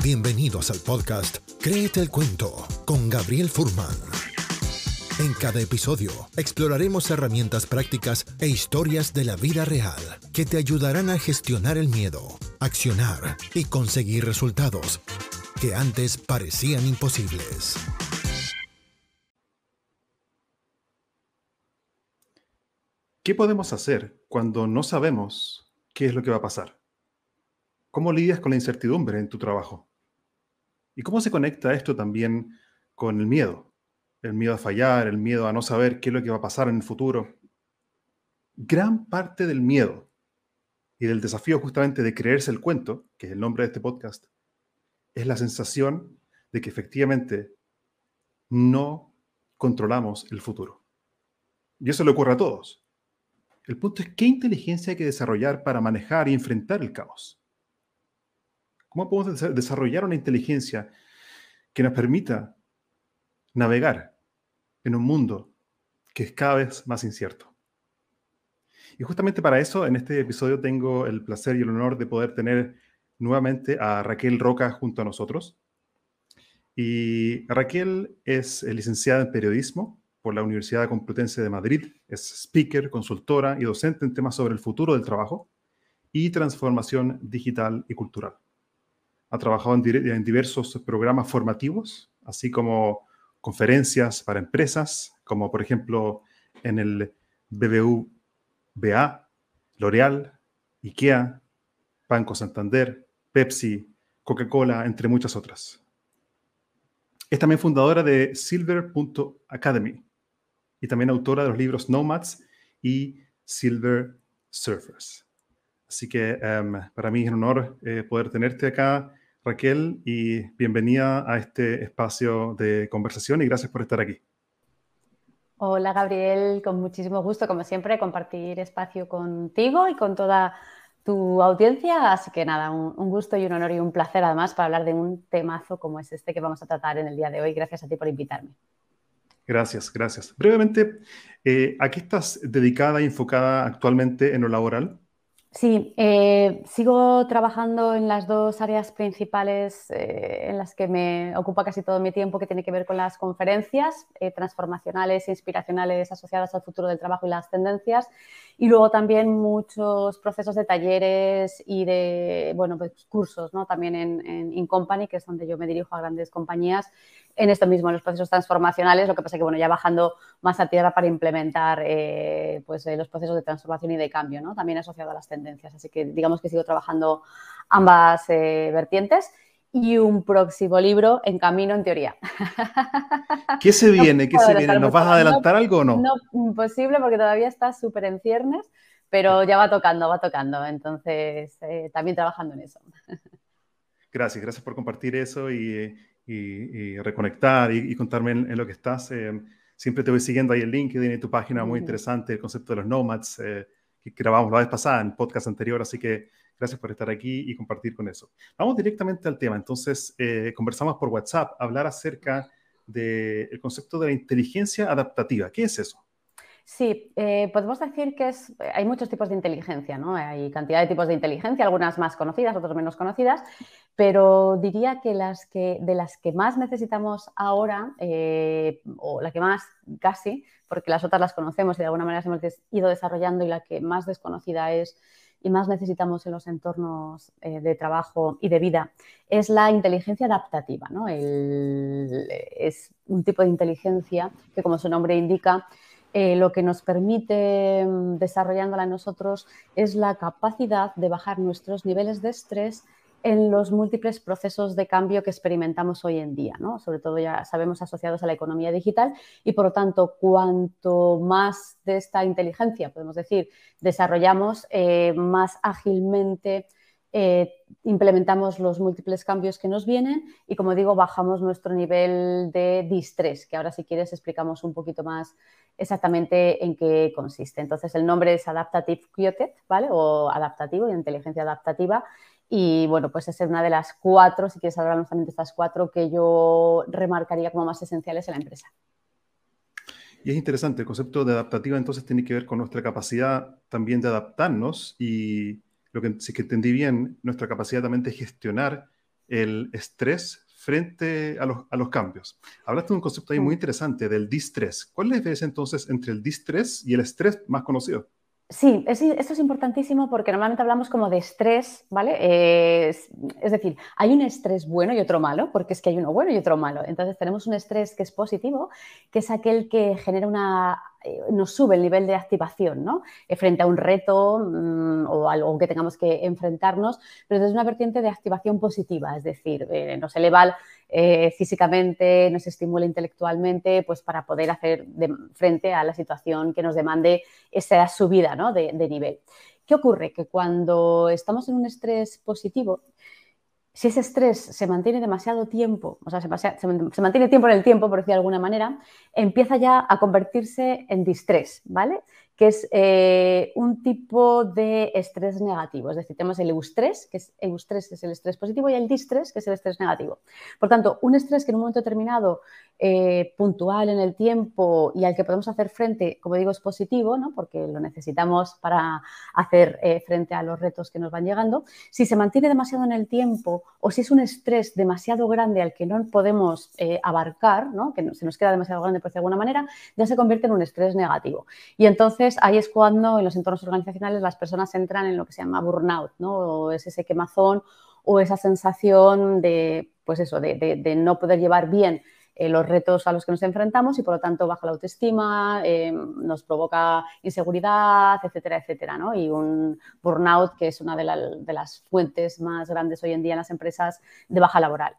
Bienvenidos al podcast Créete el Cuento con Gabriel Furman. En cada episodio exploraremos herramientas prácticas e historias de la vida real que te ayudarán a gestionar el miedo, accionar y conseguir resultados que antes parecían imposibles. ¿Qué podemos hacer cuando no sabemos qué es lo que va a pasar? ¿Cómo lidias con la incertidumbre en tu trabajo? ¿Y cómo se conecta esto también con el miedo? El miedo a fallar, el miedo a no saber qué es lo que va a pasar en el futuro. Gran parte del miedo y del desafío justamente de creerse el cuento, que es el nombre de este podcast, es la sensación de que efectivamente no controlamos el futuro. Y eso le ocurre a todos. El punto es qué inteligencia hay que desarrollar para manejar y enfrentar el caos. ¿Cómo podemos desarrollar una inteligencia que nos permita navegar en un mundo que es cada vez más incierto? Y justamente para eso, en este episodio tengo el placer y el honor de poder tener nuevamente a Raquel Roca junto a nosotros. Y Raquel es licenciada en periodismo por la Universidad Complutense de Madrid, es speaker, consultora y docente en temas sobre el futuro del trabajo y transformación digital y cultural. Ha trabajado en, diversos programas formativos, así como conferencias para empresas, como por ejemplo en el BBVA, L'Oreal, IKEA, Banco Santander, Pepsi, Coca-Cola, entre muchas otras. Es también fundadora de Silver.academy y también autora de los libros Nomads y Silver Surfers. Así que em, para mí es un honor eh, poder tenerte acá Raquel, y bienvenida a este espacio de conversación y gracias por estar aquí. Hola Gabriel, con muchísimo gusto, como siempre, compartir espacio contigo y con toda tu audiencia. Así que nada, un, gusto y un honor y un placer además para hablar de un temazo como es este que vamos a tratar en el día de hoy. Gracias a ti por invitarme. Gracias, gracias. Brevemente, eh, ¿a qué estás dedicada y enfocada actualmente en lo laboral? Sí, eh, sigo trabajando en las dos áreas principales eh, en las que me ocupa casi todo mi tiempo, que tiene que ver con las conferencias eh, transformacionales e inspiracionales asociadas al futuro del trabajo y las tendencias, y luego también muchos procesos de talleres y de bueno, pues cursos, ¿no? también en, en InCompany, que es donde yo me dirijo a grandes compañías en esto mismo, en los procesos transformacionales, lo que pasa que, bueno, ya bajando más a tierra para implementar eh, pues, eh, los procesos de transformación y de cambio, ¿no? También asociado a las tendencias. Así que digamos que sigo trabajando ambas eh, vertientes y un próximo libro en camino, en teoría. ¿Qué se viene? ¿Qué se viene? ¿Nos vas a adelantar algo o no? No, imposible porque todavía está súper en ciernes, pero ya va tocando, va tocando. Entonces, también trabajando en eso. Gracias, gracias por compartir eso y, y, reconectar y, contarme en, lo que estás. Eh, siempre te voy siguiendo ahí el LinkedIn y tu página, muy interesante, el concepto de los nomads, eh, que grabamos la vez pasada en podcast anterior, así que gracias por estar aquí y compartir con eso. Vamos directamente al tema. Entonces, eh, conversamos por WhatsApp, hablar acerca del concepto de la inteligencia adaptativa. ¿Qué es eso? Sí, podemos decir que es, hay muchos tipos de inteligencia, ¿no? Hay cantidad de tipos de inteligencia, algunas más conocidas, otras menos conocidas, pero diría que, las que de las que más necesitamos ahora, eh, o la que más casi, porque las otras las conocemos y de alguna manera hemos ido desarrollando y la que más desconocida es y más necesitamos en los entornos eh, de trabajo y de vida, es la inteligencia adaptativa. ¿no? es un tipo de inteligencia que, como su nombre indica, eh, lo que nos permite, mm, desarrollándola nosotros, es la capacidad de bajar nuestros niveles de estrés en los múltiples procesos de cambio que experimentamos hoy en día, ¿no? sobre todo ya sabemos asociados a la economía digital y por lo tanto cuanto más de esta inteligencia, podemos decir, desarrollamos, eh, más ágilmente eh, implementamos los múltiples cambios que nos vienen y como digo, bajamos nuestro nivel de distrés, que ahora si quieres explicamos un poquito más exactamente en qué consiste. Entonces el nombre es Adaptative Quieted, ¿vale? O adaptativo inteligencia adaptativa y bueno, pues es una de las cuatro, si quieres hablarnos también de estas cuatro, que yo remarcaría como más esenciales en la empresa. Y es interesante, el concepto de adaptativa entonces tiene que ver con nuestra capacidad también de adaptarnos y lo que, si que entendí bien, nuestra capacidad también de gestionar el estrés frente a los, cambios. Hablaste de un concepto ahí muy interesante del distrés. ¿Cuál es la diferencia entonces entre el distrés y el estrés más conocido? Sí, esto es importantísimo porque normalmente hablamos como de estrés, ¿vale? es, decir, hay un estrés bueno y otro malo, porque es que hay uno bueno y otro malo. Entonces tenemos un estrés que es positivo, que es aquel que genera una eh, nos sube el nivel de activación ¿no? Eh, frente a un reto mm, o algo que tengamos que enfrentarnos, pero desde una vertiente de activación positiva, es decir, eh, nos eleva físicamente, nos estimula intelectualmente, pues para poder hacer frente a la situación que nos demande esa subida ¿no? de, de nivel. ¿Qué ocurre? Que cuando estamos en un estrés positivo, si ese estrés se mantiene demasiado tiempo, o sea, se, mantiene tiempo en el tiempo, por decir de alguna manera, empieza ya a convertirse en distrés, ¿vale? Que es eh, un tipo de estrés negativo. Es decir, tenemos el eustrés, que es eustrés es el estrés positivo, y el distrés, que es el estrés negativo. Por tanto, un estrés que en un momento determinado, eh, puntual en el tiempo y al que podemos hacer frente, como digo, es positivo, ¿no? porque lo necesitamos para hacer eh, frente a los retos que nos van llegando. Si se mantiene demasiado en el tiempo o si es un estrés demasiado grande al que no podemos abarcar, ¿no? que se nos queda demasiado grande por de alguna manera, ya se convierte en un estrés negativo. Y entonces, ahí es cuando en los entornos organizacionales las personas entran en lo que se llama burnout, ¿no? O es ese quemazón o esa sensación de, pues eso, de, no poder llevar bien eh, los retos a los que nos enfrentamos y por lo tanto baja la autoestima, eh, nos provoca inseguridad, etcétera, etcétera, ¿no? Y un burnout que es una de, de las fuentes más grandes hoy en día en las empresas de baja laboral.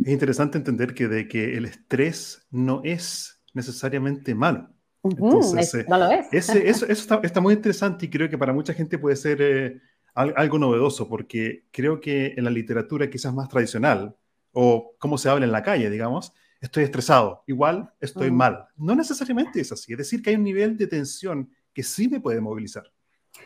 Es interesante entender que de que el estrés no es necesariamente malo. Entonces, eh, no lo es. eso, está, muy interesante y creo que para mucha gente puede ser eh, algo novedoso, porque creo que en la literatura quizás más tradicional, o como se habla en la calle, digamos, estoy estresado, igual estoy mal. No necesariamente es así, es decir, que hay un nivel de tensión que sí me puede movilizar.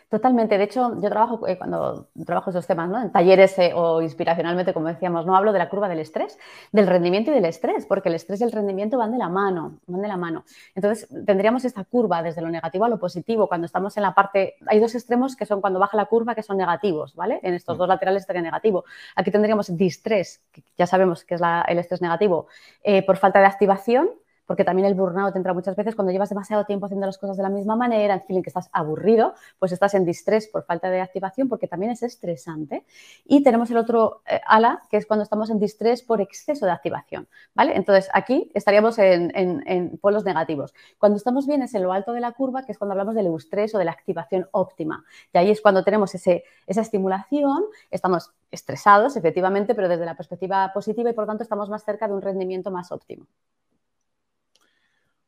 Totalmente. De hecho, yo trabajo eh, cuando trabajo esos temas, ¿no? En talleres eh, o inspiracionalmente, como decíamos, no hablo de la curva del estrés, del rendimiento y del estrés, porque el estrés y el rendimiento van de la mano, van de la mano. Entonces, tendríamos esta curva desde lo negativo a lo positivo. Cuando estamos en la parte, hay dos extremos que son cuando baja la curva que son negativos, ¿vale? En estos mm. dos laterales estaría negativo. Aquí tendríamos distrés, que ya sabemos que es el estrés negativo, eh, por falta de activación porque también el burnout entra muchas veces cuando llevas demasiado tiempo haciendo las cosas de la misma manera, en feeling que estás aburrido, pues estás en distrés por falta de activación, porque también es estresante. Y tenemos el otro eh, ala, que es cuando estamos en distrés por exceso de activación, ¿vale? Entonces, aquí estaríamos en, en, polos negativos. Cuando estamos bien es en lo alto de la curva, que es cuando hablamos del eustrés o de la activación óptima. Y ahí es cuando tenemos ese, esa estimulación, estamos estresados, efectivamente, pero desde la perspectiva positiva y por tanto estamos más cerca de un rendimiento más óptimo.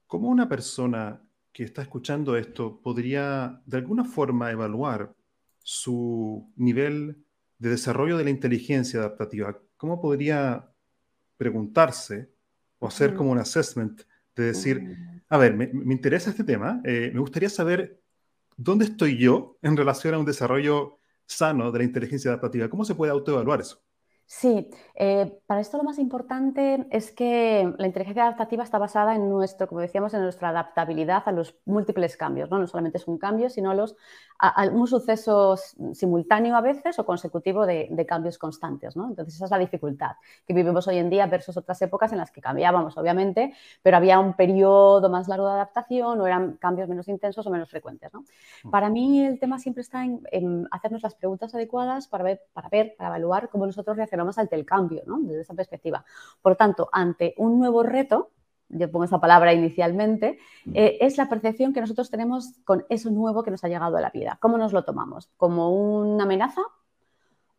¿Cómo una persona que está escuchando esto podría de alguna forma evaluar su nivel de desarrollo de la inteligencia adaptativa? ¿Cómo podría preguntarse o hacer como un assessment de decir, mm. a ver, me, interesa este tema, eh, me gustaría saber dónde estoy yo en relación a un desarrollo sano de la inteligencia adaptativa? ¿Cómo se puede autoevaluar eso? Sí, eh, para esto lo más importante es que la inteligencia adaptativa está basada en nuestro, como decíamos, en nuestra adaptabilidad a los múltiples cambios. No, no solamente es un cambio, sino a, los, a, un suceso simultáneo a veces o consecutivo de, cambios constantes. ¿no? Entonces esa es la dificultad que vivimos hoy en día versus otras épocas en las que cambiábamos, obviamente, pero había un periodo más largo de adaptación o eran cambios menos intensos o menos frecuentes. ¿no? Mm. Para mí el tema siempre está en, en, hacernos las preguntas adecuadas para ver, para ver, para evaluar cómo nosotros reaccionamos más ante el cambio, ¿no? Desde esa perspectiva. Por tanto, ante un nuevo reto, yo pongo esa palabra inicialmente, mm. eh, es la percepción que nosotros tenemos con eso nuevo que nos ha llegado a la vida. ¿Cómo nos lo tomamos? ¿Como una amenaza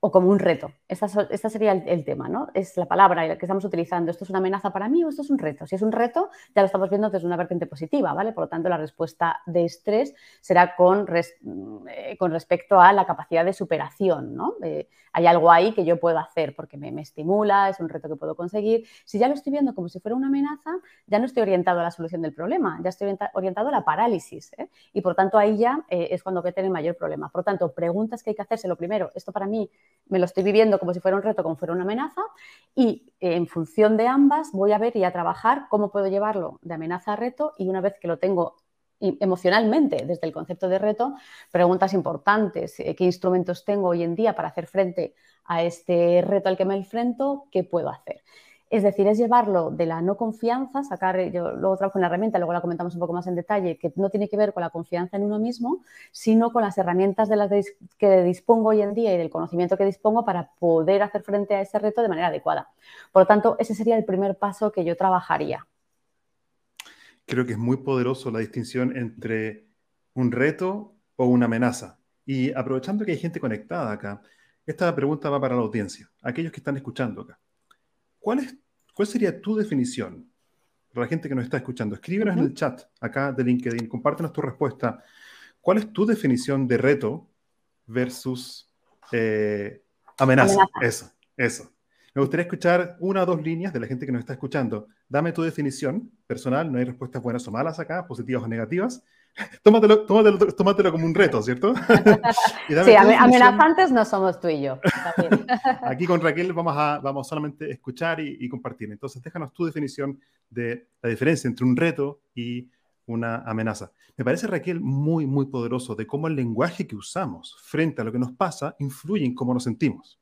o como un reto. Esta, sería el, tema, ¿no? Es la palabra que estamos utilizando. ¿Esto es una amenaza para mí o esto es un reto? Si es un reto, ya lo estamos viendo desde una vertiente positiva, ¿vale? Por lo tanto, la respuesta de estrés será con, eh, con respecto a la capacidad de superación, ¿no? Eh, hay algo ahí que yo puedo hacer porque me, estimula, es un reto que puedo conseguir. Si ya lo estoy viendo como si fuera una amenaza, ya no estoy orientado a la solución del problema, ya estoy orientado a la parálisis. ¿eh? Y por tanto, ahí ya es cuando voy a tener mayor problema. Por lo tanto, preguntas que hay que hacerse. Lo primero, esto para mí me lo estoy viviendo como si fuera un reto, como fuera una amenaza, y eh, en función de ambas voy a ver y a trabajar cómo puedo llevarlo de amenaza a reto y una vez que lo tengo emocionalmente desde el concepto de reto preguntas importantes. Eh, ¿Qué instrumentos tengo hoy en día para hacer frente a este reto al que me enfrento? ¿Qué puedo hacer? Es decir, es llevarlo de la no confianza, sacar, yo luego trabajo una herramienta, luego la comentamos un poco más en detalle, que no tiene que ver con la confianza en uno mismo, sino con las herramientas de las que dispongo hoy en día y del conocimiento que dispongo para poder hacer frente a ese reto de manera adecuada. Por lo tanto, ese sería el primer paso que yo trabajaría. Creo que es muy poderoso la distinción entre un reto o una amenaza. Y aprovechando que hay gente conectada acá, esta pregunta va para la audiencia, aquellos que están escuchando acá. ¿Cuál, es, ¿Cuál sería tu definición para la gente que nos está escuchando? Escríbenos en el chat acá de LinkedIn, compártenos tu respuesta. ¿Cuál es tu definición de reto versus eh, amenaza? Eso, eso. Me gustaría escuchar una o dos líneas de la gente que nos está escuchando. Dame tu definición personal, no hay respuestas buenas o malas acá, positivas o negativas. Tómatelo, tómatelo, como un reto, ¿cierto? sí, amenazantes no somos tú y yo. Aquí con Raquel vamos a vamos solamente a escuchar y, compartir. Entonces, déjanos tu definición de la diferencia entre un reto y una amenaza. Me parece, Raquel, muy, muy poderoso de cómo el lenguaje que usamos frente a lo que nos pasa influye en cómo nos sentimos.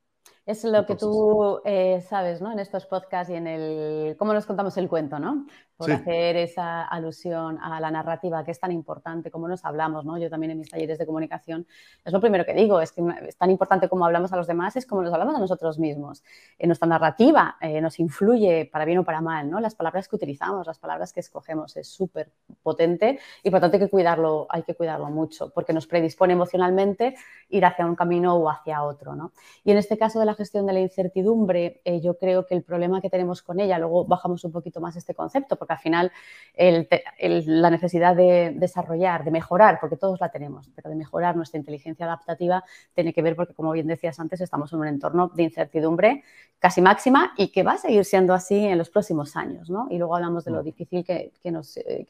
Es lo que tú eh, sabes, ¿no? En estos podcasts y en el cómo nos contamos el cuento, ¿no? Por hacer esa alusión a la narrativa que es tan importante, como nos hablamos, ¿no? Yo también en mis talleres de comunicación es lo primero que digo, es que es tan importante como hablamos a los demás, es como nos hablamos a nosotros mismos. En nuestra narrativa eh, nos influye para bien o para mal, ¿no? Las palabras que utilizamos, las palabras que escogemos es súper potente y por tanto hay que cuidarlo, hay que cuidarlo mucho, porque nos predispone emocionalmente ir hacia un camino o hacia otro, ¿no? Y en este caso de la gestión de la incertidumbre, eh, yo creo que el problema que tenemos con ella, luego bajamos un poquito más este concepto, porque al final la necesidad de desarrollar, de mejorar, porque todos la tenemos, pero de mejorar nuestra inteligencia adaptativa tiene que ver porque, como bien decías antes, estamos en un entorno de incertidumbre casi máxima y que va a seguir siendo así en los próximos años, ¿no? Y luego hablamos de lo mm. difícil que, nos... Eh,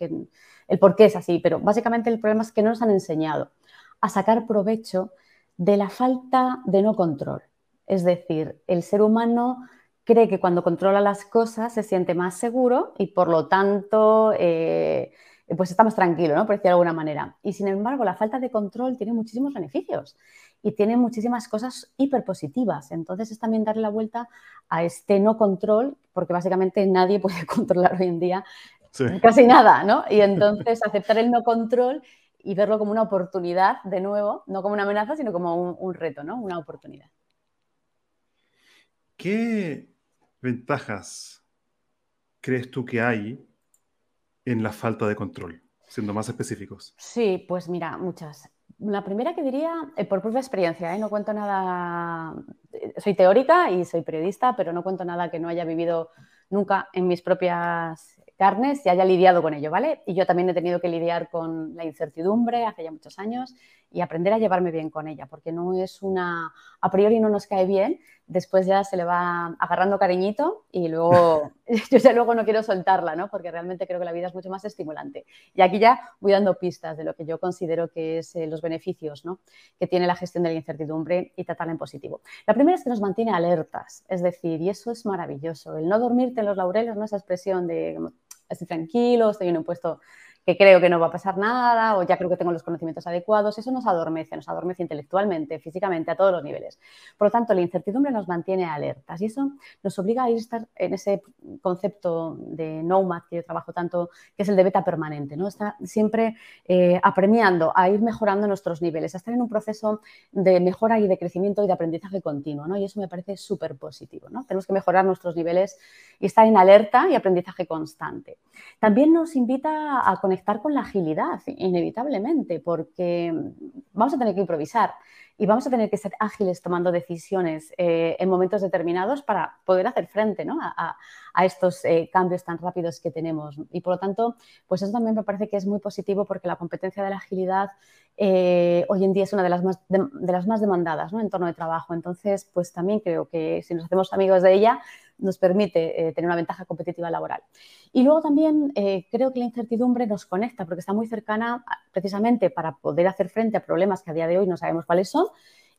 el por qué es así, pero básicamente el problema es que no nos han enseñado a sacar provecho de la falta de no control. Es decir, el ser humano cree que cuando controla las cosas se siente más seguro y por lo tanto eh, pues está más tranquilo, ¿no? por decirlo de alguna manera. Y sin embargo, la falta de control tiene muchísimos beneficios y tiene muchísimas cosas hiperpositivas. Entonces es también darle la vuelta a este no control, porque básicamente nadie puede controlar hoy en día casi nada, ¿no? Y entonces aceptar el no control y verlo como una oportunidad, de nuevo, no como una amenaza, sino como un, un reto, ¿no? Una oportunidad. ¿Qué ventajas crees tú que hay en la falta de control, siendo más específicos? Sí, pues mira, muchas. La primera que diría, eh, por propia experiencia, ¿eh? no cuento nada, eh, soy teórica y soy periodista, pero no cuento nada que no haya vivido nunca en mis propias carnes y haya lidiado con ello, ¿vale? Y yo también he tenido que lidiar con la incertidumbre hace ya muchos años y aprender a llevarme bien con ella, porque no es una, a priori no nos cae bien, después ya se le va agarrando cariñito y luego, yo ya luego no quiero soltarla, ¿no? Porque realmente creo que la vida es mucho más estimulante. Y aquí ya voy dando pistas de lo que yo considero que es eh, los beneficios, ¿no? Que tiene la gestión de la incertidumbre y tratarla en positivo. La primera es que nos mantiene alertas, es decir, y eso es maravilloso, el no dormirte en los laureles, ¿no? Esa expresión de estoy tranquilo, estoy en un puesto que creo que no va a pasar nada o ya creo que tengo los conocimientos adecuados, eso nos adormece, nos adormece intelectualmente, físicamente, a todos los niveles. Por lo tanto, la incertidumbre nos mantiene alertas y eso nos obliga a ir estar en ese concepto de nomad que yo trabajo tanto, que es el de beta permanente, ¿no? Está siempre eh, apremiando a ir mejorando nuestros niveles, a estar en un proceso de mejora y de crecimiento y de aprendizaje continuo, ¿no? Y eso me parece súper positivo, ¿no? Tenemos que mejorar nuestros niveles y estar en alerta y aprendizaje constante. También nos invita a conectar estar con la agilidad, inevitablemente, porque vamos a tener que improvisar y vamos a tener que ser ágiles tomando decisiones eh, en momentos determinados para poder hacer frente a, estos eh, cambios tan rápidos que tenemos. Y por lo tanto, pues eso también me parece que es muy positivo porque la competencia de la agilidad eh, hoy en día es una de las más, de, las más demandadas ¿no? en torno de trabajo. Entonces, pues también creo que si nos hacemos amigos de ella, nos permite tener una ventaja competitiva laboral. Y luego también creo que la incertidumbre nos conecta porque está muy cercana precisamente para poder hacer frente a problemas que a día de hoy no sabemos cuáles son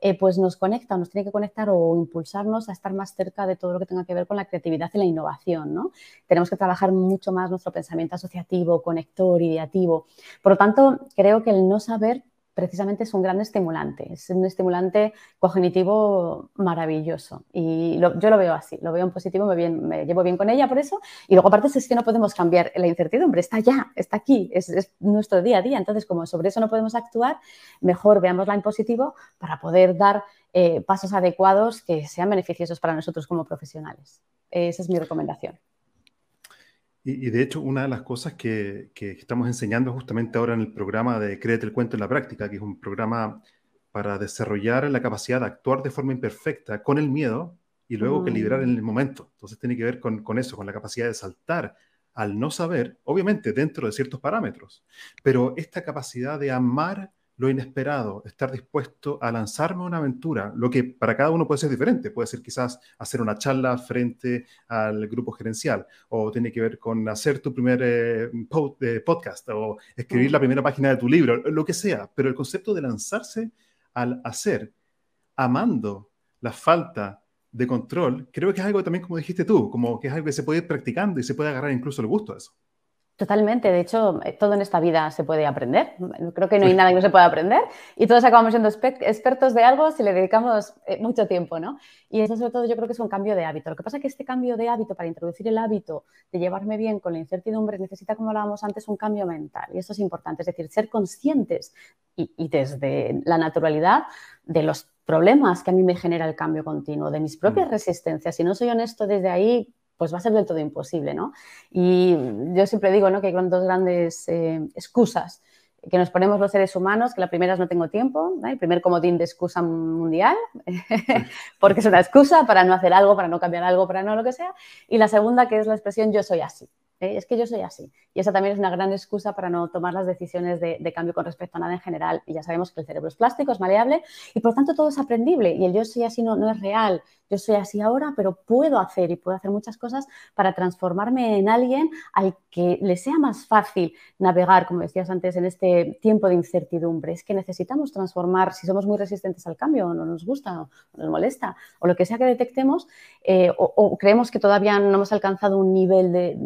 eh, pues nos conecta, nos tiene que conectar o impulsarnos a estar más cerca de todo lo que tenga que ver con la creatividad y la innovación. ¿no? Tenemos que trabajar mucho más nuestro pensamiento asociativo, conector, ideativo. Por lo tanto, creo que el no saber precisamente es un gran estimulante, es un estimulante cognitivo maravilloso. Y yo lo veo así, lo veo en positivo, me, me, llevo bien con ella por eso. Y luego aparte es que no podemos cambiar la incertidumbre, está ya, está aquí, es, nuestro día a día. Entonces, como sobre eso no podemos actuar, mejor veámosla en positivo para poder dar eh, pasos adecuados que sean beneficiosos para nosotros como profesionales. Esa es mi recomendación. Y, de hecho, una de las cosas que, estamos enseñando justamente ahora en el programa de Créete el cuento en la práctica, que es un programa para desarrollar la capacidad de actuar de forma imperfecta con el miedo y luego que liberar en el momento. Entonces tiene que ver con, con eso, con la capacidad de saltar al no saber, obviamente dentro de ciertos parámetros, pero esta capacidad de amar lo inesperado, estar dispuesto a lanzarme a una aventura, lo que para cada uno puede ser diferente, puede ser quizás hacer una charla frente al grupo gerencial, o tiene que ver con hacer tu primer eh, eh, podcast, o escribir la primera página de tu libro, lo que sea, pero el concepto de lanzarse al hacer, amando la falta de control, creo que es algo también, como dijiste tú, como que es algo que se puede ir practicando y se puede agarrar incluso el gusto a eso. Totalmente, de hecho, eh, todo en esta vida se puede aprender. Creo que no hay nada que no se pueda aprender y todos acabamos siendo expertos de algo si le dedicamos eh, mucho tiempo, ¿no? Y eso sobre todo yo creo que es un cambio de hábito. Lo que pasa es que este cambio de hábito, para introducir el hábito de llevarme bien con la incertidumbre, necesita, como hablábamos antes, un cambio mental. Y eso es importante, es decir, ser conscientes y, y desde la naturalidad de los problemas que a mí me genera el cambio continuo, de mis propias mm. resistencias. Si no soy honesto desde ahí, pues va a ser del todo imposible, ¿no? Y yo siempre digo, ¿no? Que hay dos grandes eh, excusas que nos ponemos los seres humanos, que la primera es no tengo tiempo, el primer comodín de excusa mundial, porque es una excusa para no hacer algo, para no cambiar algo, para no lo que sea, y la segunda que es la expresión yo soy así. ¿Eh? es que yo soy así. Y esa también es una gran excusa para no tomar las decisiones de, cambio con respecto a nada en general. Y ya sabemos que el cerebro es plástico, es maleable y por tanto todo es aprendible. Y el yo soy así no, no es real. Yo soy así ahora, pero puedo hacer y puedo hacer muchas cosas para transformarme en alguien al que le sea más fácil navegar, como decías antes, en este tiempo de incertidumbre. Es que necesitamos transformar, si somos muy resistentes al cambio, o no nos gusta, o nos molesta, o lo que sea que detectemos, eh, o, creemos que todavía no hemos alcanzado un nivel de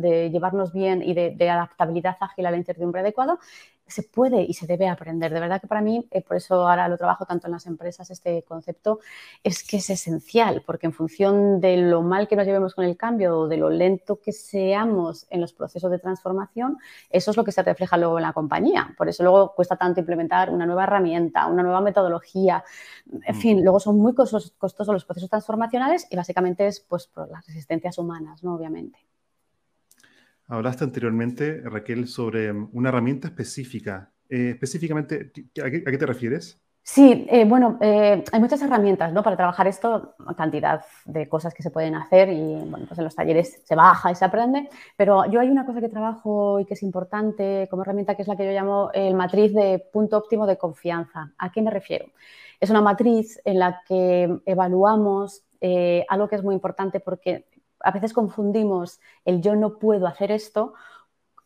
de llevarnos bien y de, adaptabilidad ágil a la incertidumbre adecuado, se puede y se debe aprender. De verdad que para mí, eh, por eso ahora lo trabajo tanto en las empresas, este concepto es que es esencial, porque en función de lo mal que nos llevemos con el cambio o de lo lento que seamos en los procesos de transformación, eso es lo que se refleja luego en la compañía. Por eso luego cuesta tanto implementar una nueva herramienta, una nueva metodología. En fin, mm. luego son muy costosos los procesos transformacionales y básicamente es pues, por las resistencias humanas, ¿no? obviamente. Hablaste anteriormente, Raquel, sobre mm, una herramienta específica. Eh, específicamente, ¿a qué, te refieres? Sí, eh, bueno, eh, hay muchas herramientas ¿no? para trabajar esto, cantidad de cosas que se pueden hacer y bueno, pues en los talleres se baja y se aprende, pero yo hay una cosa que trabajo y que es importante como herramienta que es la que yo llamo el matriz de punto óptimo de confianza. ¿A qué me refiero? Es una matriz en la que evaluamos algo que es muy importante porque a veces confundimos el yo no puedo hacer esto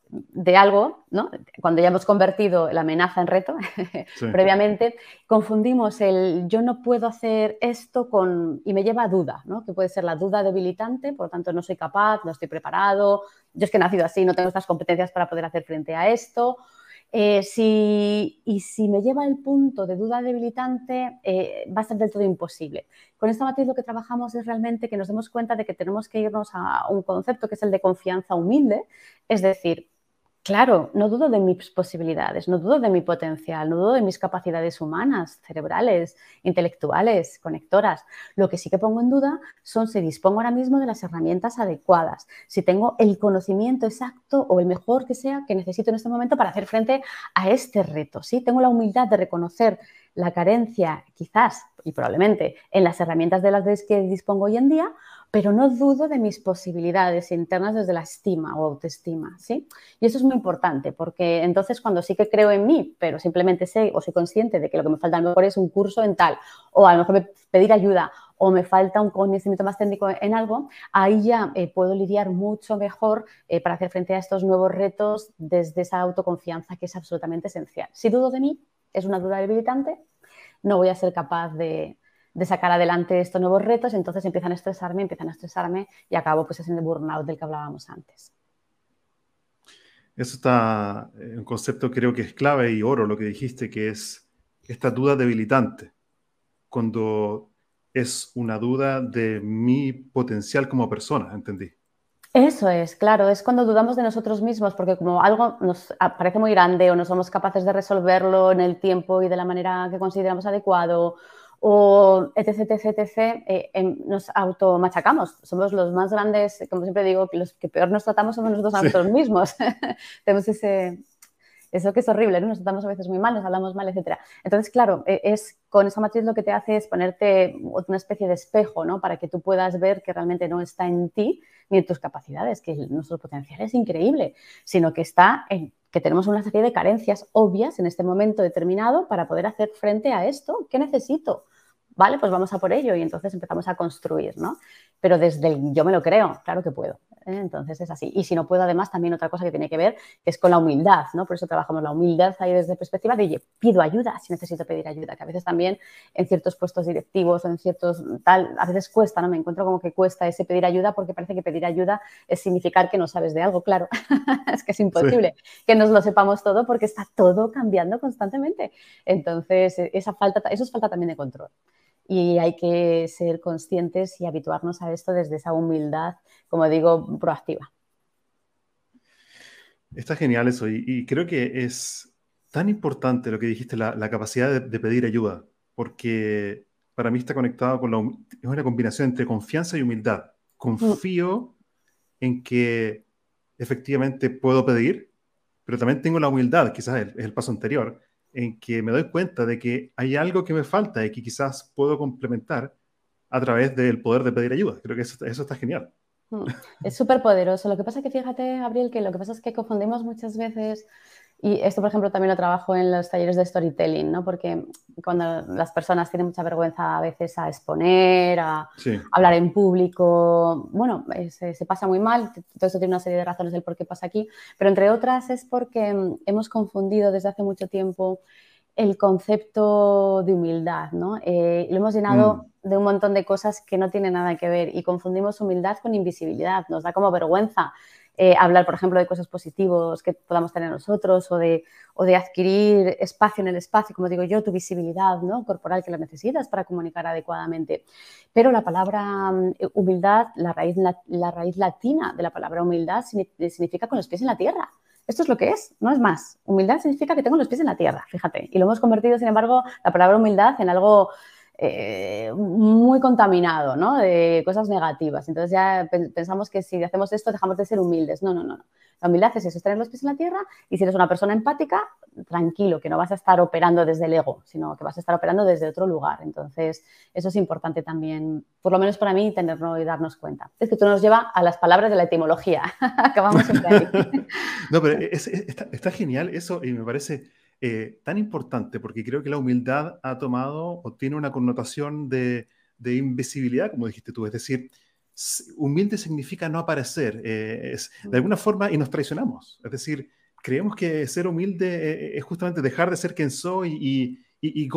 de algo, ¿no? cuando ya hemos convertido la amenaza en reto previamente, confundimos el yo no puedo hacer esto con y me lleva a duda, ¿no? que puede ser la duda debilitante, por lo tanto no soy capaz, no estoy preparado, yo es que he nacido así, no tengo estas competencias para poder hacer frente a esto, eh, si, y si me lleva el punto de duda debilitante, eh, va a ser del todo imposible. Con esta matriz lo que trabajamos es realmente que nos demos cuenta de que tenemos que irnos a un concepto que es el de confianza humilde, es decir, Claro, no dudo de mis posibilidades, no dudo de mi potencial, no dudo de mis capacidades humanas, cerebrales, intelectuales, conectoras. Lo que sí que pongo en duda son si dispongo ahora mismo de las herramientas adecuadas, si tengo el conocimiento exacto o el mejor que sea que necesito en este momento para hacer frente a este reto. ¿sí? Tengo la humildad de reconocer la carencia, quizás y probablemente, en las herramientas de las que dispongo hoy en día, pero no dudo de mis posibilidades internas desde la estima o autoestima, ¿sí? Y eso es muy importante, porque entonces cuando sí que creo en mí, pero simplemente sé o soy consciente de que lo que me falta a lo mejor es un curso en tal, o a lo mejor pedir ayuda, o me falta un conocimiento más técnico en algo, ahí ya eh, puedo lidiar mucho mejor eh, para hacer frente a estos nuevos retos desde esa autoconfianza que es absolutamente esencial. Si dudo de mí, es una duda debilitante, no voy a ser capaz de, sacar adelante estos nuevos retos, entonces empiezan a estresarme, empiezan a estresarme y acabo pues el burnout del que hablábamos antes. Eso está, eh, un concepto creo que es clave y oro lo que dijiste, que es esta duda debilitante. Cuando es una duda de mi potencial como persona, entendí. Eso es, claro, es cuando dudamos de nosotros mismos, porque como algo nos parece muy grande o no somos capaces de resolverlo en el tiempo y de la manera que consideramos adecuado, o etc, etc, etc, eh, em, nos automachacamos. Somos los más grandes, como siempre digo, los que peor nos tratamos somos nosotros a nosotros mismos. Tenemos ese, eso que es horrible, ¿no? Nos tratamos a veces muy mal, nos hablamos mal, etc. Entonces, claro, e, es con esa matriz lo que te hace es ponerte una especie de espejo, ¿no? Para que tú puedas ver que realmente no está en ti ni en tus capacidades, que nuestro potencial es increíble, sino que está en que tenemos una serie de carencias obvias en este momento determinado para poder hacer frente a esto. ¿Qué necesito? Vale, pues vamos a por ello y entonces empezamos a construir, ¿no? Pero desde el yo me lo creo, claro que puedo. ¿eh? Entonces es así. Y si no puedo, además, también otra cosa que tiene que ver es con la humildad, ¿no? Por eso trabajamos la humildad ahí desde perspectiva de, pido ayuda si necesito pedir ayuda, que a veces también en ciertos puestos directivos o en ciertos tal, a veces cuesta, ¿no? Me encuentro como que cuesta ese pedir ayuda porque parece que pedir ayuda es significar que no sabes de algo, claro. es que es imposible que nos lo sepamos todo porque está todo cambiando constantemente. Entonces, esa falta, eso es falta también de control y hay que ser conscientes y habituarnos a esto desde esa humildad, como digo, proactiva. Está genial eso y, creo que es tan importante lo que dijiste, la, capacidad de, pedir ayuda, porque para mí está conectado con la, es una combinación entre confianza y humildad. Confío en que efectivamente puedo pedir, pero también tengo la humildad, quizás es el paso anterior, en que me doy cuenta de que hay algo que me falta y que quizás puedo complementar a través del poder de pedir ayuda. Creo que eso, está genial. Mm, es súper poderoso. Lo que pasa es que fíjate, Gabriel, que lo que pasa es que confundimos muchas veces y esto, por ejemplo, también lo trabajo en los talleres de storytelling, ¿no? Porque cuando las personas tienen mucha vergüenza a veces a exponer, a hablar en público, bueno, se, pasa muy mal. Todo eso tiene una serie de razones del por qué pasa aquí, pero entre otras es porque mm, hemos confundido desde hace mucho tiempo el concepto de humildad, ¿no? Eh, lo hemos llenado mm. de un montón de cosas que no tienen nada que ver y confundimos humildad con invisibilidad. Nos da como vergüenza eh, hablar, por ejemplo, de cosas positivas que podamos tener nosotros o de, o de adquirir espacio en el espacio, como digo yo, tu visibilidad ¿no? corporal que la necesitas para comunicar adecuadamente. Pero la palabra mm, humildad, la raíz, la, raíz latina de la palabra humildad significa con los pies en la tierra. Esto es lo que es, no es más. Humildad significa que tengo los pies en la tierra, fíjate. Y lo hemos convertido, sin embargo, la palabra humildad en algo eh, muy contaminado, ¿no? De cosas negativas. Entonces ya pensamos que si hacemos esto dejamos de ser humildes. No, no, no. La humildad es eso, tener los pies en la tierra y si eres una persona empática, tranquilo, que no vas a estar operando desde el ego, sino que vas a estar operando desde otro lugar. Entonces, eso es importante también, por lo menos para mí, tenerlo y darnos cuenta. Es que tú nos lleva a las palabras de la etimología. Acabamos siempre ahí. no, pero está genial eso y me parece eh, tan importante, porque creo que la humildad ha tomado o tiene una connotación de, invisibilidad, como dijiste tú, es decir, humilde significa no aparecer, eh, es, de alguna forma, y nos traicionamos, es decir, creemos que ser humilde eh, es justamente dejar de ser quien soy y, y,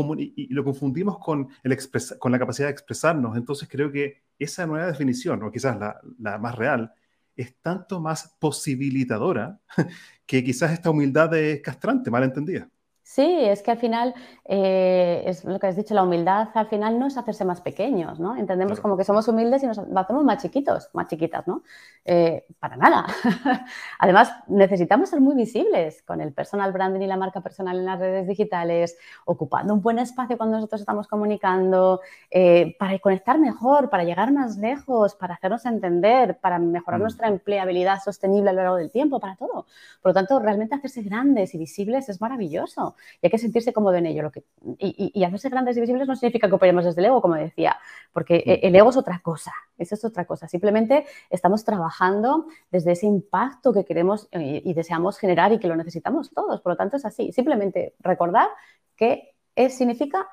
lo confundimos con, el con la capacidad de expresarnos. Entonces creo que esa nueva definición, o quizás la, la, más real, es tanto más posibilitadora que quizás esta humildad es castrante, mal entendida. Sí, es que al final, eh, es lo que has dicho, la humildad al final no es hacerse más pequeños, ¿no? Entendemos como que somos humildes y nos hacemos más chiquitos, más chiquitas, ¿no? Eh, para nada. Además, necesitamos ser muy visibles con el personal branding y la marca personal en las redes digitales, ocupando un buen espacio cuando nosotros estamos comunicando, eh, para conectar mejor, para llegar más lejos, para hacernos entender, para mejorar mm. nuestra empleabilidad sostenible a lo largo del tiempo, para todo. Por lo tanto, realmente hacerse grandes y visibles es maravilloso y hay que sentirse cómodo en ello. Lo que, y, hacerse grandes y visibles no significa que operemos desde el ego, como decía, porque el ego es otra cosa, eso es otra cosa. Simplemente estamos trabajando desde ese impacto que queremos eh, y, deseamos generar y que lo necesitamos todos. Por lo tanto, es así. Simplemente recordar que es, significa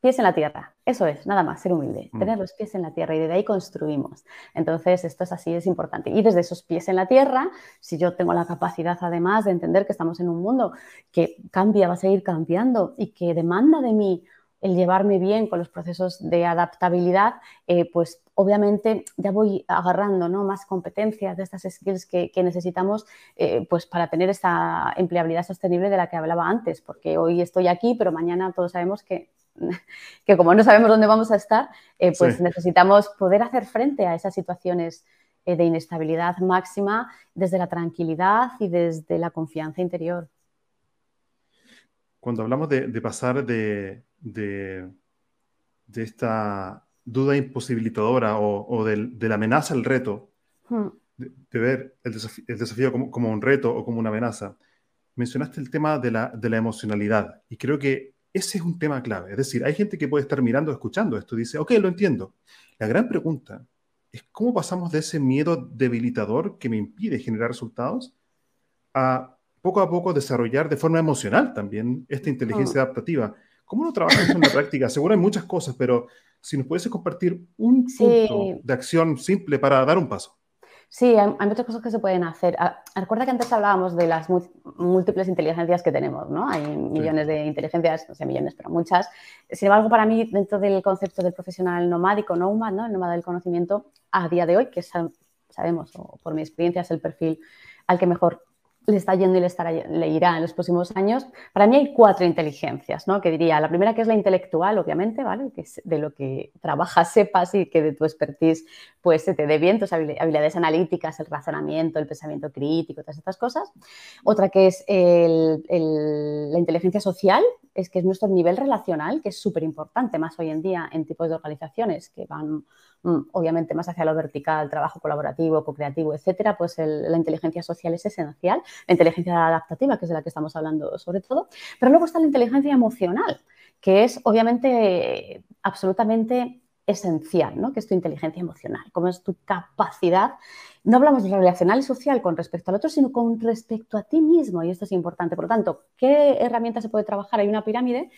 pies en la tierra. Eso es, nada más, ser humilde, mm. tener los pies en la tierra y desde ahí construimos. Entonces, esto es así, es importante. Y desde esos pies en la tierra, si yo tengo la capacidad además de entender que estamos en un mundo que cambia, va a seguir cambiando y que demanda de mí el llevarme bien con los procesos de adaptabilidad, eh, pues obviamente ya voy agarrando ¿no? más competencias de estas skills que, necesitamos eh, pues para tener esta empleabilidad sostenible de la que hablaba antes, porque hoy estoy aquí, pero mañana todos sabemos que, que como no sabemos dónde vamos a estar, eh, pues necesitamos poder hacer frente a esas situaciones de inestabilidad máxima desde la tranquilidad y desde la confianza interior. Cuando hablamos de, pasar de, esta duda imposibilitadora o, de, la amenaza al reto, hmm. de, ver el, desafío, como, un reto o como una amenaza, mencionaste el tema de la, emocionalidad y creo que ese es un tema clave. Es decir, hay gente que puede estar mirando, escuchando esto y dice, ok, lo entiendo. La gran pregunta es cómo pasamos de ese miedo debilitador que me impide generar resultados a poco a poco desarrollar de forma emocional también esta inteligencia adaptativa. ¿Cómo lo trabajas en la práctica? Seguro hay muchas cosas, pero si nos puedes compartir un punto de acción simple para dar un paso. Sí, hay, muchas cosas que se pueden hacer. Ah, recuerda que antes hablábamos de las múltiples inteligencias que tenemos, ¿no? Hay millones de inteligencias, no sé millones, pero muchas. Sin embargo, para mí, dentro del concepto del profesional nomádico, nomad, ¿no? El nómada del conocimiento, a día de hoy, que sabemos, o por mi experiencia, es el perfil al que mejor le está yendo y le, estará, le irá en los próximos años. Para mí hay cuatro inteligencias, ¿no? Que diría, la primera que es la intelectual, obviamente, ¿vale? Que es de lo que trabajas, sepas y que de tu expertise pues se te dé bien, tus habilidades analíticas, el razonamiento, el pensamiento crítico, todas estas cosas. Otra que es la inteligencia social, es que es nuestro nivel relacional, que es súper importante más hoy en día en tipos de organizaciones que van obviamente más hacia lo vertical, trabajo colaborativo, co-creativo, etcétera, pues la inteligencia social es esencial, la inteligencia adaptativa, que es de la que estamos hablando sobre todo, pero luego está la inteligencia emocional, que es obviamente absolutamente esencial, ¿no? que es tu inteligencia emocional, cómo es tu capacidad, no hablamos de relacional y social con respecto al otro, sino con respecto a ti mismo, y esto es importante. Por lo tanto, ¿qué herramientas se puede trabajar? Hay una pirámide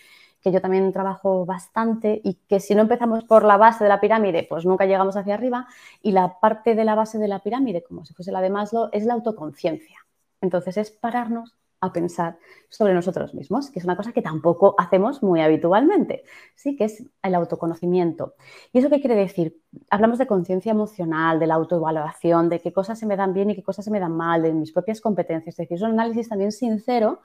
que yo también trabajo bastante y que si no empezamos por la base de la pirámide, pues nunca llegamos hacia arriba, y la parte de la base de la pirámide, como si fuese la de Maslow, es la autoconciencia. Entonces es pararnos a pensar sobre nosotros mismos, que es una cosa que tampoco hacemos muy habitualmente, ¿sí? que es el autoconocimiento. ¿Y eso qué quiere decir? Hablamos de conciencia emocional, de la autoevaluación, de qué cosas se me dan bien y qué cosas se me dan mal, de mis propias competencias, es decir, es un análisis también sincero.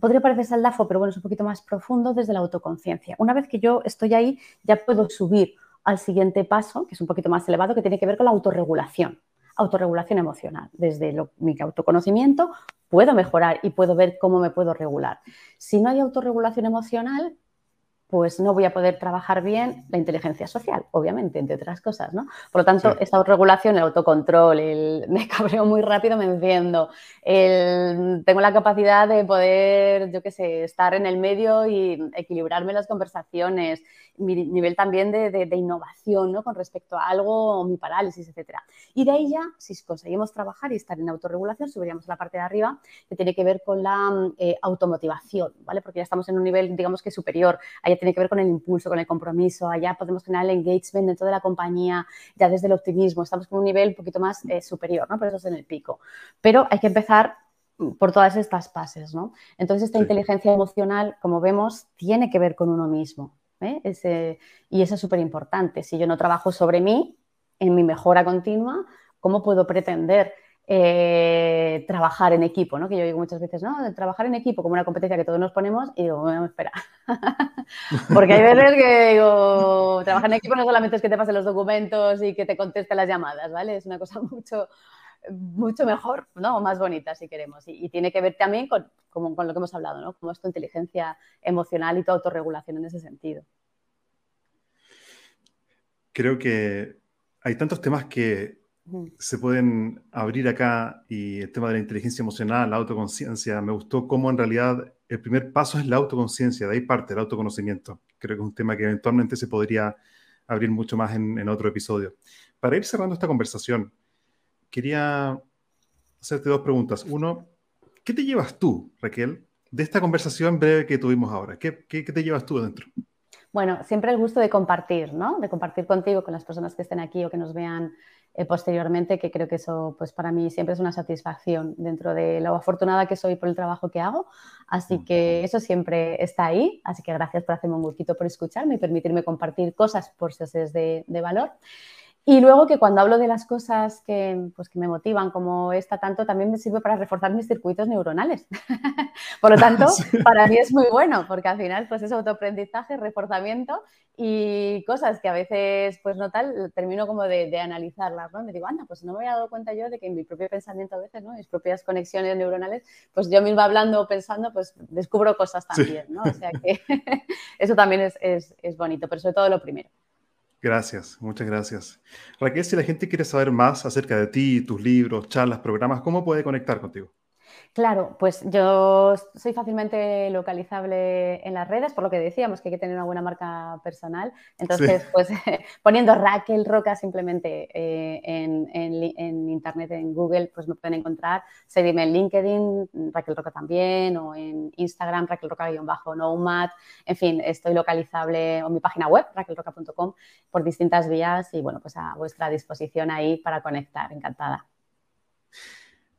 Podría parecer saldafo, pero bueno, es un poquito más profundo desde la autoconciencia. Una vez que yo estoy ahí, ya puedo subir al siguiente paso, que es un poquito más elevado, que tiene que ver con la autorregulación autorregulación emocional. Desde mi autoconocimiento puedo mejorar y puedo ver cómo me puedo regular. Si no hay autorregulación emocional, pues no voy a poder trabajar bien la inteligencia social, obviamente, entre otras cosas, ¿no? Por lo tanto, esta autorregulación, el autocontrol, el me cabreo muy rápido, me enciendo, el, tengo la capacidad de poder, yo qué sé, estar en el medio y equilibrarme las conversaciones, mi nivel también de, innovación, ¿no? Con respecto a algo, mi parálisis, etcétera. Y de ahí ya, si conseguimos trabajar y estar en autorregulación, subiríamos a la parte de arriba, que tiene que ver con la eh, automotivación, ¿vale? Porque ya estamos en un nivel, digamos que superior, tiene que ver con el impulso, con el compromiso, allá podemos tener el engagement dentro de la compañía, ya desde el optimismo, estamos con un nivel un poquito más eh, superior, ¿no? Por eso es en el pico. Pero hay que empezar por todas estas fases, ¿no? Entonces, esta inteligencia emocional, como vemos, tiene que ver con uno mismo. ¿eh? y eso es súper importante. Si yo no trabajo sobre mí, en mi mejora continua, ¿cómo puedo pretender eh, trabajar en equipo, ¿no? Que yo digo muchas veces, ¿no? Trabajar en equipo como una competencia que todos nos ponemos y digo, bueno, espera. Porque hay veces que digo, trabajar en equipo no solamente es que te pasen los documentos y que te conteste las llamadas, ¿vale? Es una cosa mucho, mucho mejor, ¿no? Más bonita, si queremos. Y, tiene que ver también con, con, lo que hemos hablado, ¿no? Como es tu inteligencia emocional y tu autorregulación en ese sentido. Creo que hay tantos temas que se pueden abrir acá y el tema de la inteligencia emocional, la autoconciencia, me gustó cómo en realidad el primer paso es la autoconciencia, de ahí parte el autoconocimiento. Creo que es un tema que eventualmente se podría abrir mucho más en, otro episodio. Para ir cerrando esta conversación, quería hacerte dos preguntas. Uno, ¿qué te llevas tú, Raquel, de esta conversación breve que tuvimos ahora? ¿Qué, qué, qué te llevas tú adentro? Bueno, siempre el gusto de compartir, ¿no? De compartir contigo, con las personas que estén aquí o que nos vean eh, posteriormente, que creo que eso, pues para mí siempre es una satisfacción dentro de lo afortunada que soy por el trabajo que hago. Así mm. que eso siempre está ahí. Así que gracias por hacerme un huequito por escucharme y permitirme compartir cosas por si os es de, de valor. Y luego que cuando hablo de las cosas que, pues, que me motivan como esta tanto, también me sirve para reforzar mis circuitos neuronales. Por lo tanto, para mí es muy bueno, porque al final pues es autoaprendizaje, reforzamiento y cosas que a veces pues no tal, termino como de, de, analizarlas, ¿no? Me digo, anda, pues no me había dado cuenta yo de que en mi propio pensamiento a veces, ¿no? Mis propias conexiones neuronales, pues yo misma hablando o pensando, pues descubro cosas también, ¿no? O sea que eso también es, es, es bonito, pero sobre todo lo primero. Gracias, muchas gracias. Raquel, si la gente quiere saber más acerca de ti, tus libros, charlas, programas, ¿cómo puede conectar contigo? Claro, pues yo soy fácilmente localizable en las redes, por lo que decíamos que hay que tener una buena marca personal. Entonces, pues poniendo Raquel Roca simplemente eh, en, internet, en Google, pues me pueden encontrar. Seguidme en LinkedIn, Raquel Roca también, o en Instagram, Raquel Roca-nomad. En fin, estoy localizable en mi página web, raquelroca.com, por distintas vías y bueno, pues a vuestra disposición ahí para conectar. Encantada.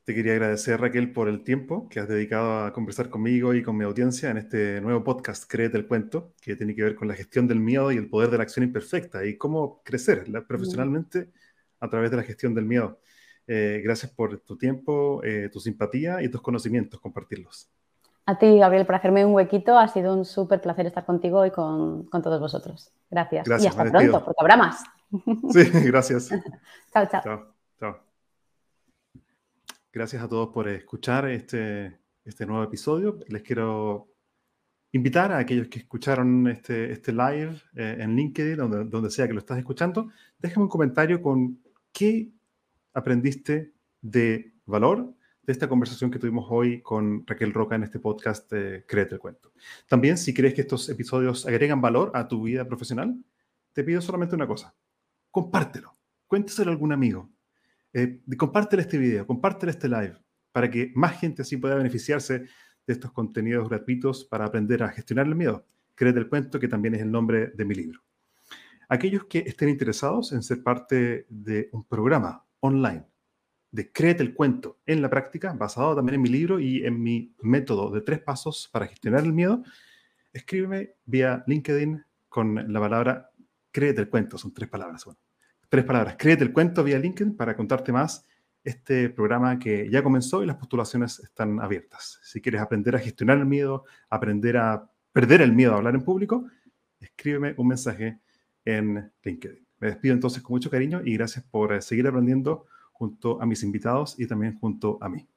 Te quería agradecer, Raquel, por el tiempo que has dedicado a conversar conmigo y con mi audiencia en este nuevo podcast, Créete el Cuento, que tiene que ver con la gestión del miedo y el poder de la acción imperfecta y cómo crecer profesionalmente a través de la gestión del miedo. Eh, gracias por tu tiempo, eh, tu simpatía y tus conocimientos, compartirlos. A ti, Gabriel, por hacerme un huequito. Ha sido un súper placer estar contigo y con, con, todos vosotros. Gracias. gracias y hasta pronto, porque habrá más. Sí, gracias. chao, chao. Chao, chao. Gracias a todos por escuchar este, este nuevo episodio. Les quiero invitar a aquellos que escucharon este, este live eh, en LinkedIn, donde, donde sea que lo estás escuchando, déjame un comentario con qué aprendiste de valor de esta conversación que tuvimos hoy con Raquel Roca en este podcast de Créete el Cuento. También, si crees que estos episodios agregan valor a tu vida profesional, te pido solamente una cosa. Compártelo. Cuéntaselo a algún amigo eh, compártele este video, compártele este live, para que más gente así pueda beneficiarse de estos contenidos gratuitos para aprender a gestionar el miedo. Créete el cuento, que también es el nombre de mi libro. Aquellos que estén interesados en ser parte de un programa online de Créete el cuento en la práctica, basado también en mi libro y en mi método de tres pasos para gestionar el miedo, escríbeme vía LinkedIn con la palabra Créete el cuento, son tres palabras. Bueno, tres palabras. Créete el cuento vía LinkedIn para contarte más este programa que ya comenzó y las postulaciones están abiertas. Si quieres aprender a gestionar el miedo, aprender a perder el miedo a hablar en público, escríbeme un mensaje en LinkedIn. Me despido entonces con mucho cariño y gracias por eh, seguir aprendiendo junto a mis invitados y también junto a mí.